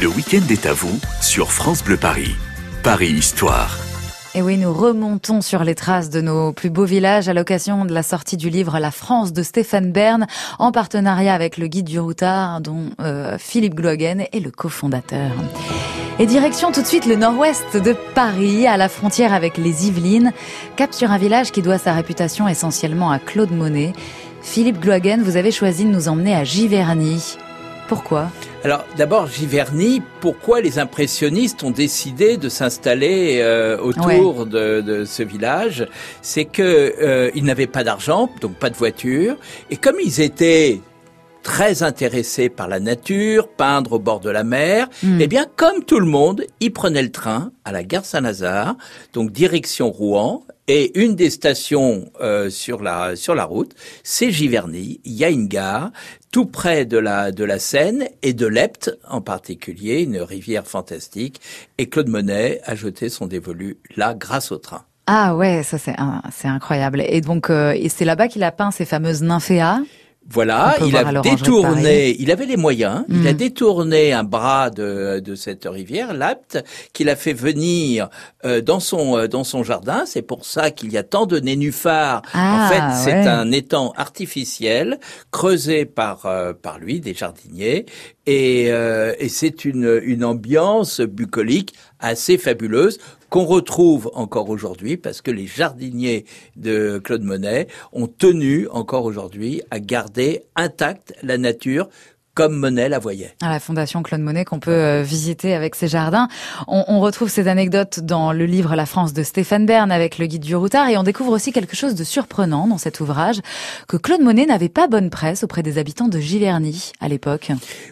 Le week-end est à vous sur France Bleu Paris. Paris Histoire. Et oui, nous remontons sur les traces de nos plus beaux villages à l'occasion de la sortie du livre La France de Stéphane Bern, en partenariat avec le guide du routard, dont euh, Philippe Glogen est le cofondateur. Et direction tout de suite le nord-ouest de Paris, à la frontière avec les Yvelines, cap sur un village qui doit sa réputation essentiellement à Claude Monet. Philippe Glogen, vous avez choisi de nous emmener à Giverny. Pourquoi? Alors d'abord Giverny, pourquoi les impressionnistes ont décidé de s'installer euh, autour de, de, ce village? C'est que euh, ils n'avaient pas d'argent, donc pas de voiture, et comme ils étaient très intéressés par la nature, peindre au bord de la mer, hmm. eh bien comme tout le monde, ils prenaient le train à la gare Saint-Lazare, donc direction Rouen, et une des stations euh, sur la sur la route, c'est Giverny. Il y a une gare tout près de la de la Seine et de l'Epte en particulier, une rivière fantastique. Et Claude Monet a jeté son dévolu là grâce au train. Ah ouais, ça c'est c'est incroyable. Et donc euh, et c'est là-bas qu'il a peint ces fameuses nymphéas? Voilà, il a détourné, il avait les moyens, il a mm. détourné un bras de, de cette rivière, l'Apte, qu'il a fait venir euh, dans son euh, dans son jardin. C'est pour ça qu'il y a tant de nénuphars. en ah, fait, c'est un étang artificiel creusé par euh, par lui, des jardiniers, et, et c'est une une ambiance bucolique assez fabuleuse qu'on retrouve encore aujourd'hui parce que les jardiniers de Claude Monet ont tenu encore aujourd'hui à garder intacte la nature comme Monet la voyait. À la Fondation Claude Monet qu'on peut euh, visiter avec ses jardins. On, on, retrouve ces anecdotes dans le livre La France de Stéphane Bern avec le guide du routard et on découvre aussi quelque chose de surprenant dans cet ouvrage, que Claude Monet n'avait pas bonne presse auprès des habitants de Giverny à l'époque.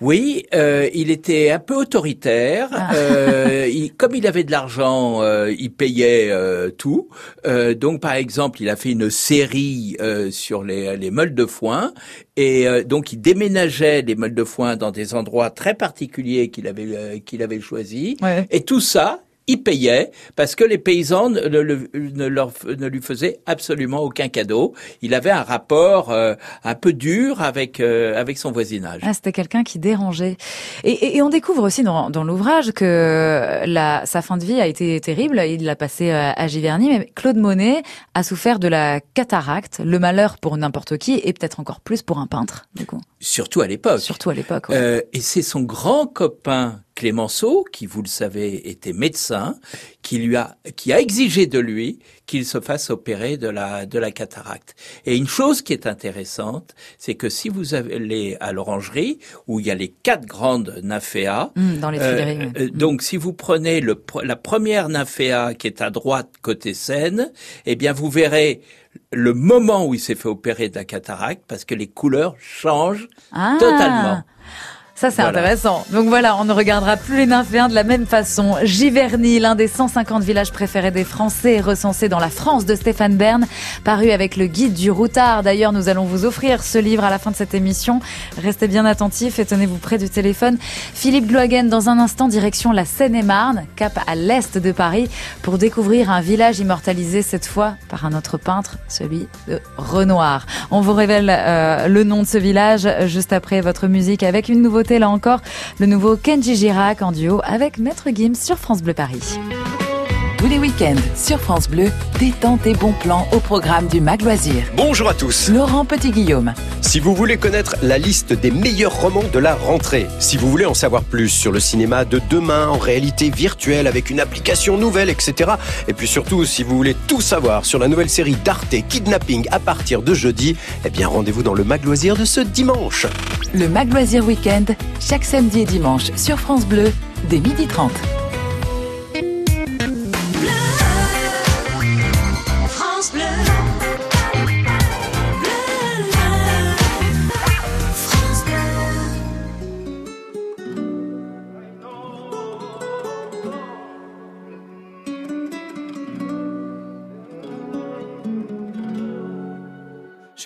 Oui, euh, il était un peu autoritaire. Ah. Euh, il, comme il avait de l'argent, euh, il payait euh, tout. donc par exemple, il a fait une série sur les, les meules de foin et donc il déménageait les meules de foin dans des endroits très particuliers qu'il avait euh, qu'il avait choisi. Et tout ça, il payait parce que les paysans ne, ne, leur, ne, lui faisaient absolument aucun cadeau. Il avait un rapport euh, un peu dur avec euh, avec son voisinage. Ah, c'était quelqu'un qui dérangeait. Et, et, on découvre aussi dans, dans l'ouvrage que la, sa fin de vie a été terrible. Il l'a passé euh, à Giverny, mais Claude Monet a souffert de la cataracte, le malheur pour n'importe qui et peut-être encore plus pour un peintre. Du coup. Surtout à l'époque. Surtout à l'époque. Euh, et c'est son grand copain Clémenceau, qui vous le savez était médecin, qui lui a qui a exigé de lui qu'il se fasse opérer de la de la cataracte. Et une chose qui est intéressante, c'est que si vous allez à l'orangerie où il y a les quatre grandes nymphéas, mmh, dans les euh, euh, donc si vous prenez le la première nymphéa qui est à droite côté Seine, eh bien vous verrez le moment où il s'est fait opérer de la cataracte parce que les couleurs changent ah. totalement. Ça, c'est intéressant. Donc voilà, on ne regardera plus les nymphéens de la même façon. Giverny, l'un des 150 villages préférés des Français, recensé dans la France de Stéphane Bern, paru avec le guide du routard. D'ailleurs, nous allons vous offrir ce livre à la fin de cette émission. Restez bien attentifs et tenez-vous près du téléphone. Philippe Gloagen, dans un instant, direction la Seine-et-Marne, cap à l'est de Paris, pour découvrir un village immortalisé cette fois par un autre peintre, celui de Renoir. On vous révèle euh, le nom de ce village juste après votre musique avec une nouveauté là encore le nouveau Kenji Girac en duo avec Maître Gims sur France Bleu Paris. Tous les week-ends, sur France Bleu, détente et bons plans au programme du Mag Loisir. Bonjour à tous. Laurent Petit-Guillaume. Si vous voulez connaître la liste des meilleurs romans de la rentrée, si vous voulez en savoir plus sur le cinéma de demain en réalité virtuelle avec une application nouvelle, etc. Et puis surtout, si vous voulez tout savoir sur la nouvelle série d'Arte Kidnapping à partir de jeudi, eh bien rendez-vous dans le Mag Loisir de ce dimanche. Le Mag Loisir Week-end, chaque samedi et dimanche sur France Bleu, dès 12h30.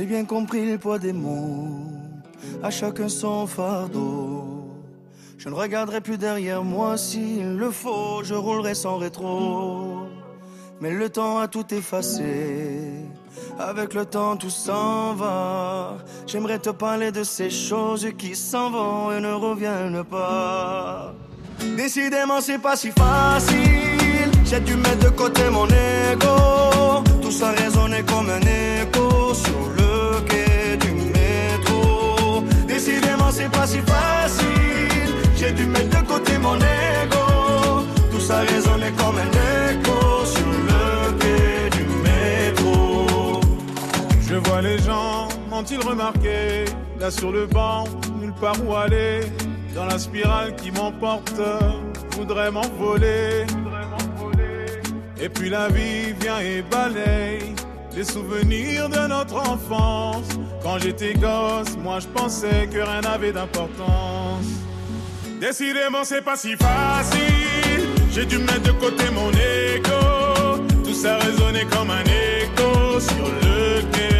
J'ai bien compris le poids des mots, à chacun son fardeau. Je ne regarderai plus derrière moi s'il le faut, je roulerai sans rétro. Mais le temps a tout effacé, avec le temps tout s'en va. J'aimerais te parler de ces choses qui s'en vont et ne reviennent pas. Décidément, c'est pas si facile. J'ai dû mettre de côté mon Là sur le banc, nulle part où aller dans la spirale qui m'emporte, voudrais m'envoler. Et puis la vie vient et balaye les souvenirs de notre enfance. Quand j'étais gosse, moi je pensais que rien n'avait d'importance. Décidément, c'est pas si facile. J'ai dû mettre de côté mon ego. Tout ça résonnait comme un écho sur le quai.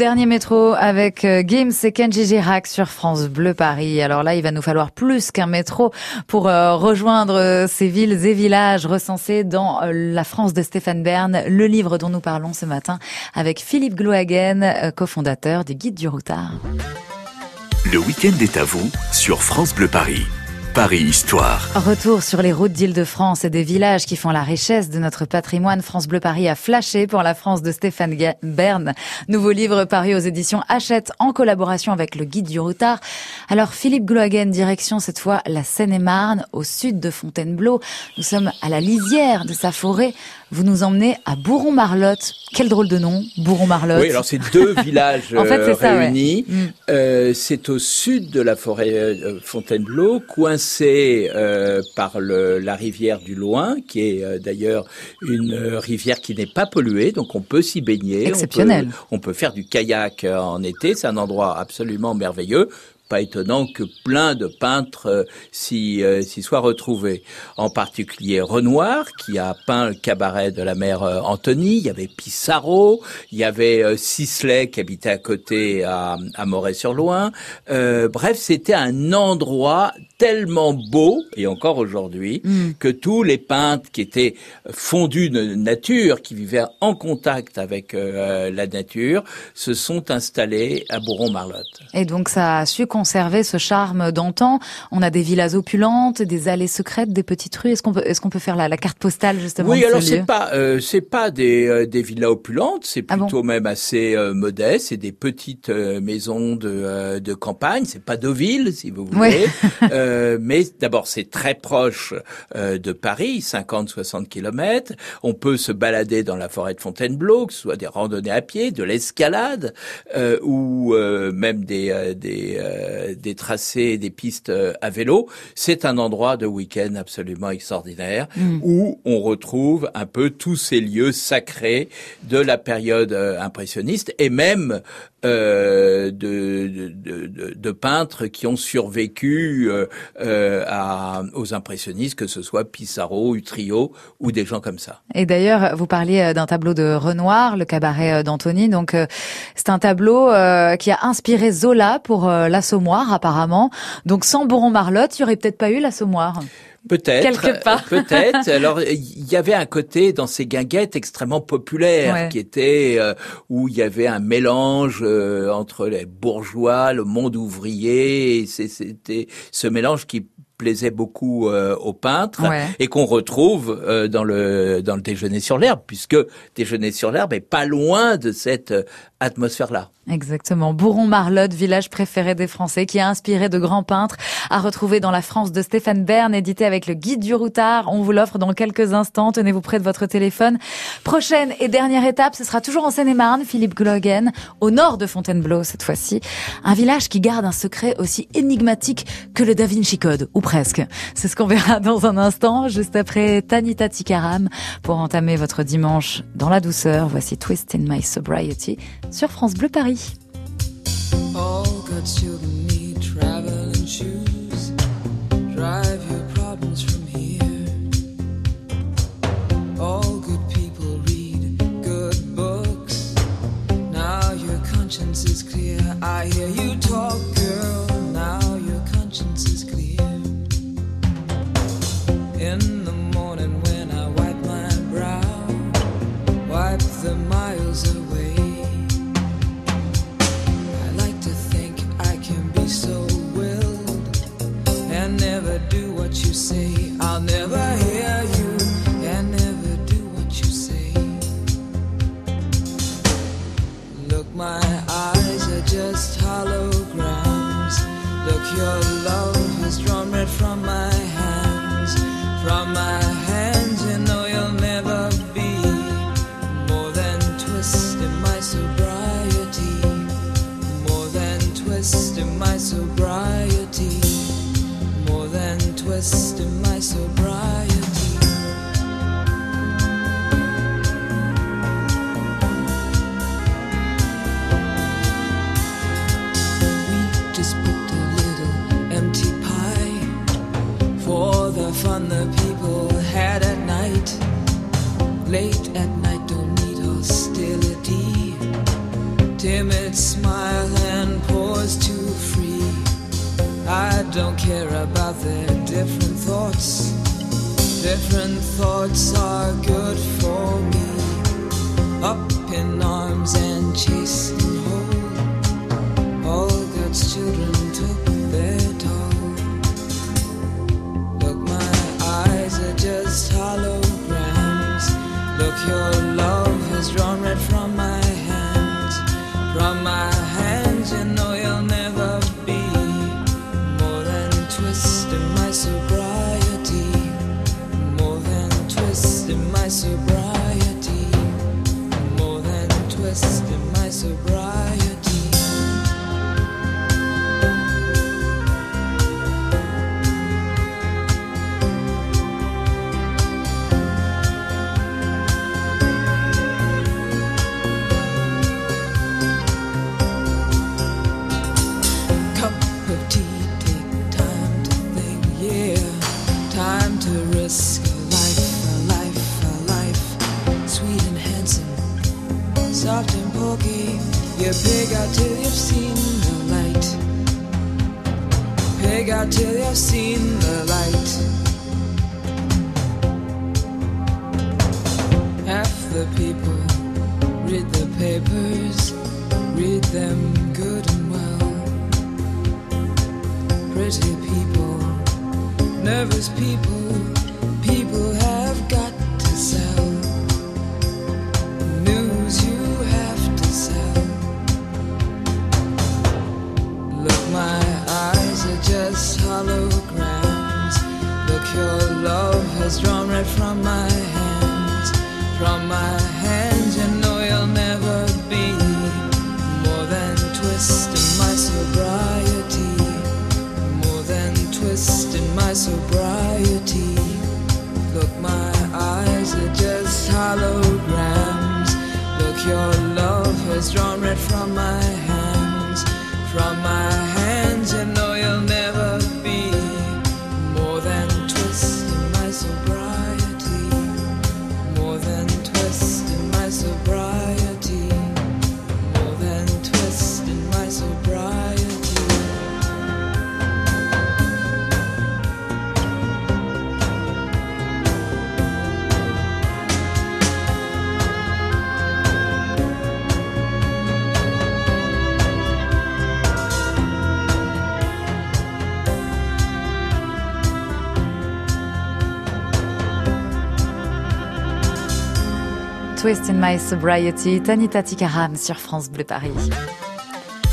Dernier métro avec euh, Gims et Kenji Girac sur France Bleu Paris. Alors là, il va nous falloir plus qu'un métro pour euh, rejoindre euh, ces villes et villages recensés dans la France de Stéphane Bern, le livre dont nous parlons ce matin avec Philippe Glohagen, cofondateur du Guide du Routard. Le week-end est à vous sur France Bleu Paris. Retour sur les routes d'Île-de-France et des villages qui font la richesse de notre patrimoine. France Bleu Paris a flashé pour la France de Stéphane Bern. Nouveau livre paru aux éditions Hachette en collaboration avec le guide du routard. Alors Philippe Glohagen, direction cette fois la Seine-et-Marne, au sud de Fontainebleau. Nous sommes à la lisière de sa forêt. Vous nous emmenez à Bourron-Marlotte. Quel drôle de nom, Bourron-Marlotte. Oui, alors c'est deux villages En fait, euh, c'est ça, réunis. Mm. Euh, c'est au sud de la forêt euh, Fontainebleau, coincé euh, par le, la rivière du Loing, qui est euh, d'ailleurs une rivière qui n'est pas polluée, donc on peut s'y baigner. on Exceptionnel. peut- On peut, faire du kayak en été, c'est un endroit absolument merveilleux. Pas étonnant que plein de peintres euh, s'y euh, s'y soient retrouvés. En particulier Renoir, qui a peint le cabaret de la mère euh, Antony. Il y avait Pissarro, il y avait Sisley qui habitait à côté à, à Moret-sur-Loing. Bref, c'était un endroit tellement beau, et encore aujourd'hui, Mm. que tous les peintres qui étaient fondus de nature, qui vivaient en contact avec la nature, se sont installés à Bourron-Marlotte. Et donc ça a su conserver ce charme d'antan. On a des villas opulentes, des allées secrètes, des petites rues. Est-ce qu'on peut, est-ce qu'on peut faire la, la, carte postale justement Oui, alors c'est pas, euh, c'est pas des, euh, des villas opulentes, c'est Ah plutôt même assez euh, modeste. C'est des petites euh, maisons de, euh, de campagne. C'est pas Deauville, si vous voulez. Euh, mais d'abord, c'est très proche euh, de Paris, 50-60 kilomètres. On peut se balader dans la forêt de Fontainebleau, que ce soit des randonnées à pied, de l'escalade, euh, ou euh, même des, euh, des, euh, des tracés, des pistes euh, à vélo. C'est un endroit de week-end absolument extraordinaire où on retrouve un peu tous ces lieux sacrés de la période euh, impressionniste et même euh, de, de, de, de peintres qui ont survécu euh, euh, à, aux impressionnistes, que ce soit Pissarro, Utrio ou des gens comme ça. Et d'ailleurs, vous parliez euh, d'un tableau de Renoir, le cabaret euh, d'Antony. Donc, c'est un tableau euh, qui a inspiré Zola pour l'Assommoir, apparemment. Donc, sans Boron-Marlotte, il y aurait peut-être pas eu l'Assommoir. Peut-être. Quelque part. Peut-être. Alors, il y avait un côté dans ces guinguettes extrêmement populaires Ouais. qui était euh, où il y avait un mélange euh, entre les bourgeois, le monde ouvrier. C'était ce mélange qui plaisait beaucoup euh, aux peintres Ouais. et qu'on retrouve euh, dans le dans le déjeuner sur l'herbe puisque déjeuner sur l'herbe est pas loin de cette euh, atmosphère là. Exactement. Bourron-Marlotte, village préféré des Français, qui a inspiré de grands peintres, à retrouver dans la France de Stéphane Bern, édité avec le guide du routard. On vous l'offre dans quelques instants. Tenez-vous près de votre téléphone. Prochaine et dernière étape, ce sera toujours en Seine-et-Marne, Philippe Glogen, au nord de Fontainebleau cette fois-ci. Un village qui garde un secret aussi énigmatique que le Da Vinci Code, ou presque. C'est ce qu'on verra dans un instant, juste après Tanita Tikaram, pour entamer votre dimanche dans la douceur. Voici Twist in My Sobriety sur France Bleu Paris. All good children need traveling shoes. Drive your problems from here. All good people read good books. Now your conscience is clear. I hear you talk, than twist in my sobriety, more than twist in my sobriety. We just put a little empty pie for the fun the people had at night. Late at night, don't need hostility timid smile don't care about their different thoughts. Different thoughts are good for me. Up in arms and chased the people read the papers, read them good and well. pretty people, nervous people, people have got to sell. News you have to sell. Look, my eyes are just holograms. Look, your love has drawn right from my hands. From my hands, Twist in My Sobriety, Tanita Tikaram sur France Bleu Paris.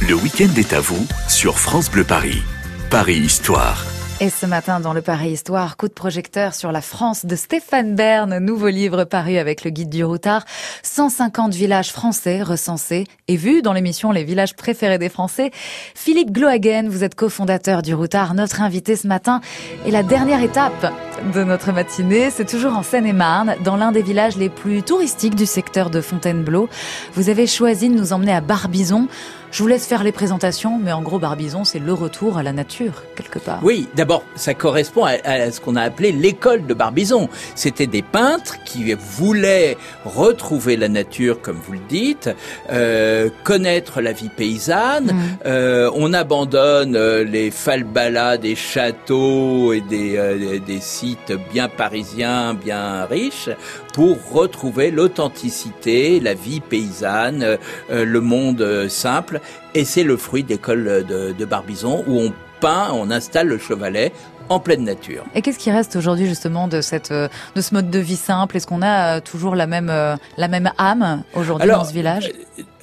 Le week-end est à vous sur France Bleu Paris. Paris Histoire. Et ce matin, dans le Paris Histoire, coup de projecteur sur la France de Stéphane Bern, nouveau livre paru avec le guide du routard. 150 villages français recensés et vus dans l'émission Les villages préférés des Français. Philippe Glohagen, vous êtes cofondateur du routard, notre invité ce matin. Et la dernière étape de notre matinée, c'est toujours en Seine-et-Marne, dans l'un des villages les plus touristiques du secteur de Fontainebleau. Vous avez choisi de nous emmener à Barbizon. Je vous laisse faire les présentations, mais en gros, Barbizon, c'est le retour à la nature, quelque part. Oui, d'abord, ça correspond à, à ce qu'on a appelé l'école de Barbizon. C'était des peintres qui voulaient retrouver la nature, comme vous le dites, euh, connaître la vie paysanne. Mm. Euh, on abandonne euh, les falbalas des châteaux et des, euh, des sites bien parisiens, bien riches, pour retrouver l'authenticité, la vie paysanne, euh, le monde euh, simple. Et c'est le fruit d'école de, de Barbizon où on peint, on installe le chevalet en pleine nature. Et qu'est-ce qui reste aujourd'hui justement de cette euh, de ce mode de vie simple? Est-ce qu'on a toujours la même la même âme aujourd'hui dans ce village?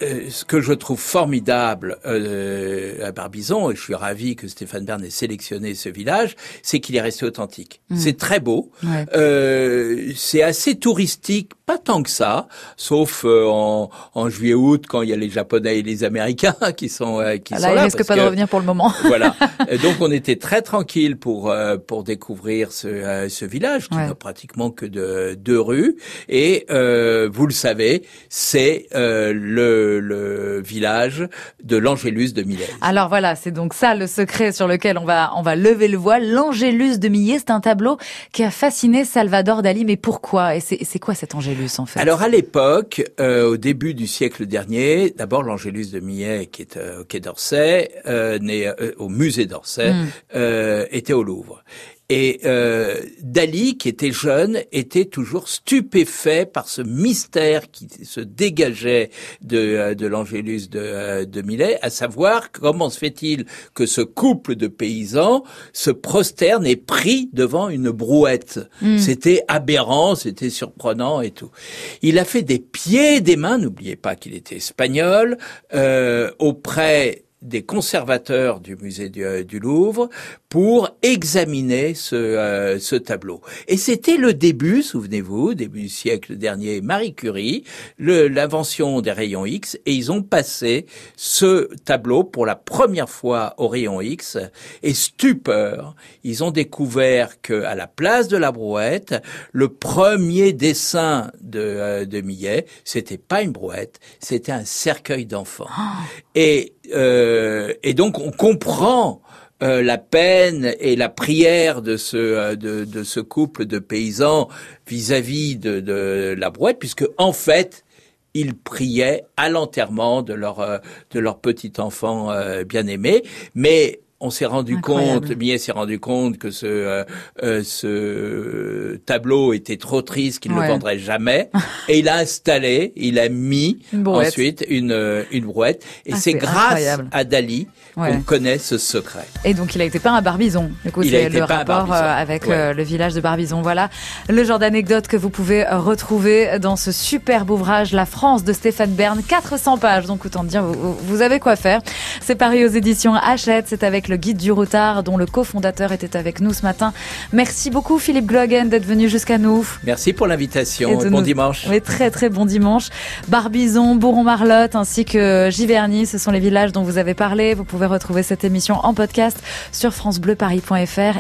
Euh, ce que je trouve formidable euh, à Barbizon, et je suis ravi que Stéphane Bern ait sélectionné ce village, c'est qu'il est resté authentique. Mm. C'est très beau, Ouais. euh, c'est assez touristique, pas tant que ça, sauf euh, en, en juillet-août quand il y a les Japonais et les Américains qui sont euh, qui Là, sont il là. risque parce pas de revenir pour le moment. voilà. Donc on était très tranquille pour euh, pour découvrir ce, ce village qui Ouais. n'a pratiquement que de deux rues et euh, vous le savez, c'est euh, le le village de l'Angélus de Millet. Alors voilà, c'est donc ça le secret sur lequel on va on va lever le voile. L'Angélus de Millet, c'est un tableau qui a fasciné Salvador Dali. Mais pourquoi? Et c'est quoi cet Angélus en fait? Alors à l'époque, euh, au début du siècle dernier, d'abord l'Angélus de Millet, qui est euh, au Quai d'Orsay, euh, né au musée d'Orsay, Mm. euh, était au Louvre. Et euh, Dali, qui était jeune, était toujours stupéfait par ce mystère qui se dégageait de, euh, de l'Angélus de, euh, de Millet, à savoir comment se fait-il que ce couple de paysans se prosterne et prie devant une brouette. Mm. C'était aberrant, c'était surprenant et tout. Il a fait des pieds et des mains, n'oubliez pas qu'il était espagnol, euh, auprès des conservateurs du musée du, euh, du Louvre pour examiner ce, euh, ce tableau. Et c'était le début, souvenez-vous, début du siècle dernier, Marie Curie, l'invention des rayons X, et ils ont passé ce tableau pour la première fois aux rayons X, et stupeur, ils ont découvert que à la place de la brouette, le premier dessin de, euh, de Millet, c'était pas une brouette, c'était un cercueil d'enfants. Et, euh, et donc on comprend euh, la peine et la prière de ce euh, de, ce couple de paysans vis-à-vis de, de la brouette, puisque en fait ils priaient à l'enterrement de leur de leur petit enfant bien aimé, mais on s'est rendu compte, Millet s'est rendu compte que ce euh, euh, ce tableau était trop triste, qu'il ne le vendrait jamais, et il a installé, il a mis ensuite une euh, une brouette, et ah, c'est grâce à Dali qu'on connaît ce secret. Et donc il a été peint à Barbizon. Du coup, c'est le rapport avec le village de Barbizon. Voilà le genre d'anecdote que vous pouvez retrouver dans ce superbe ouvrage La France de Stéphane Bern, 400 pages. Donc autant dire, vous, vous avez quoi faire. C'est paru aux éditions Hachette. C'est avec le guide du routard dont le cofondateur était avec nous ce matin. Merci beaucoup Philippe Glogen d'être venu jusqu'à nous. Merci pour l'invitation bon dimanche. Oui, très très bon dimanche. Barbizon, Bourron-Marlotte ainsi que Giverny, ce sont les villages dont vous avez parlé. Vous pouvez retrouver cette émission en podcast sur francebleuparis.fr